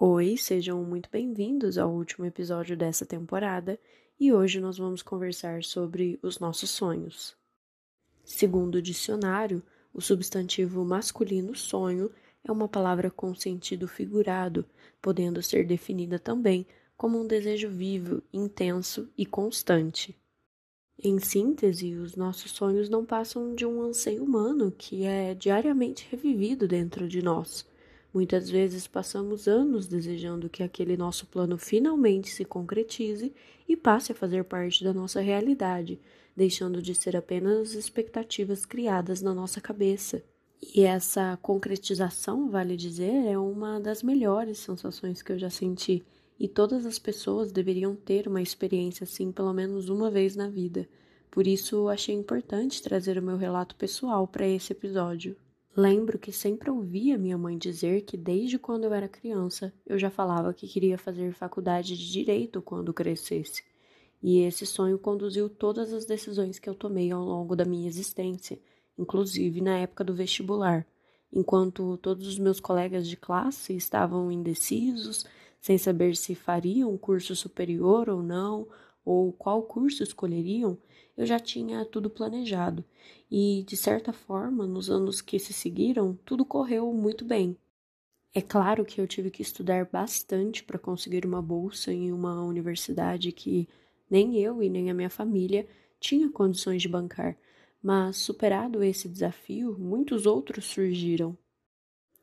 Oi, sejam muito bem-vindos ao último episódio dessa temporada e hoje nós vamos conversar sobre os nossos sonhos. Segundo o dicionário, o substantivo masculino sonho é uma palavra com sentido figurado, podendo ser definida também como um desejo vivo, intenso e constante. Em síntese, os nossos sonhos não passam de um anseio humano que é diariamente revivido dentro de nós Muitas vezes passamos anos desejando que aquele nosso plano finalmente se concretize e passe a fazer parte da nossa realidade, deixando de ser apenas expectativas criadas na nossa cabeça. E essa concretização, vale dizer, é uma das melhores sensações que eu já senti, e todas as pessoas deveriam ter uma experiência assim pelo menos uma vez na vida. Por isso, achei importante trazer o meu relato pessoal para esse episódio. Lembro que sempre ouvia minha mãe dizer que desde quando eu era criança eu já falava que queria fazer faculdade de direito quando crescesse. E esse sonho conduziu todas as decisões que eu tomei ao longo da minha existência, inclusive na época do vestibular, enquanto todos os meus colegas de classe estavam indecisos, sem saber se fariam um curso superior ou não, ou qual curso escolheriam, eu já tinha tudo planejado e, de certa forma, nos anos que se seguiram, tudo correu muito bem. É claro que eu tive que estudar bastante para conseguir uma bolsa em uma universidade que nem eu e nem a minha família tinha condições de bancar, mas superado esse desafio, muitos outros surgiram.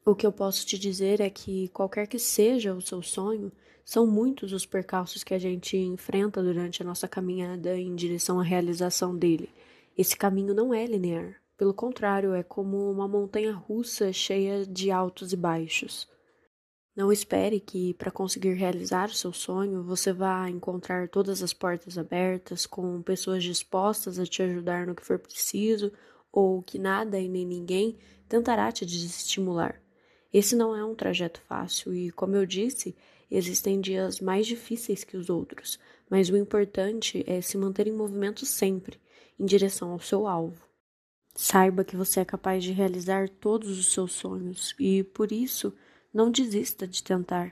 O que eu posso te dizer é que, qualquer que seja o seu sonho, são muitos os percalços que a gente enfrenta durante a nossa caminhada em direção à realização dele. Esse caminho não é linear. Pelo contrário, é como uma montanha russa cheia de altos e baixos. Não espere que, para conseguir realizar o seu sonho, você vá encontrar todas as portas abertas, com pessoas dispostas a te ajudar no que for preciso, ou que nada e nem ninguém tentará te desestimular. Esse não é um trajeto fácil e, como eu disse, existem dias mais difíceis que os outros, mas o importante é se manter em movimento sempre, em direção ao seu alvo. Saiba que você é capaz de realizar todos os seus sonhos e, por isso, não desista de tentar.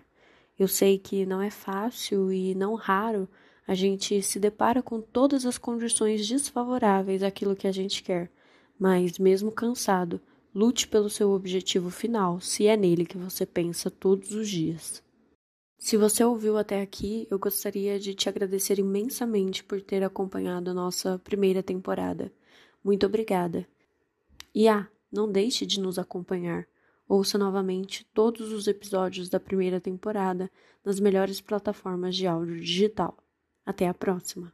Eu sei que não é fácil e não raro a gente se depara com todas as condições desfavoráveis àquilo que a gente quer, mas mesmo cansado, Lute pelo seu objetivo final, se é nele que você pensa todos os dias. Se você ouviu até aqui, eu gostaria de te agradecer imensamente por ter acompanhado a nossa primeira temporada. Muito obrigada. E ah, não deixe de nos acompanhar. Ouça novamente todos os episódios da primeira temporada nas melhores plataformas de áudio digital. Até a próxima!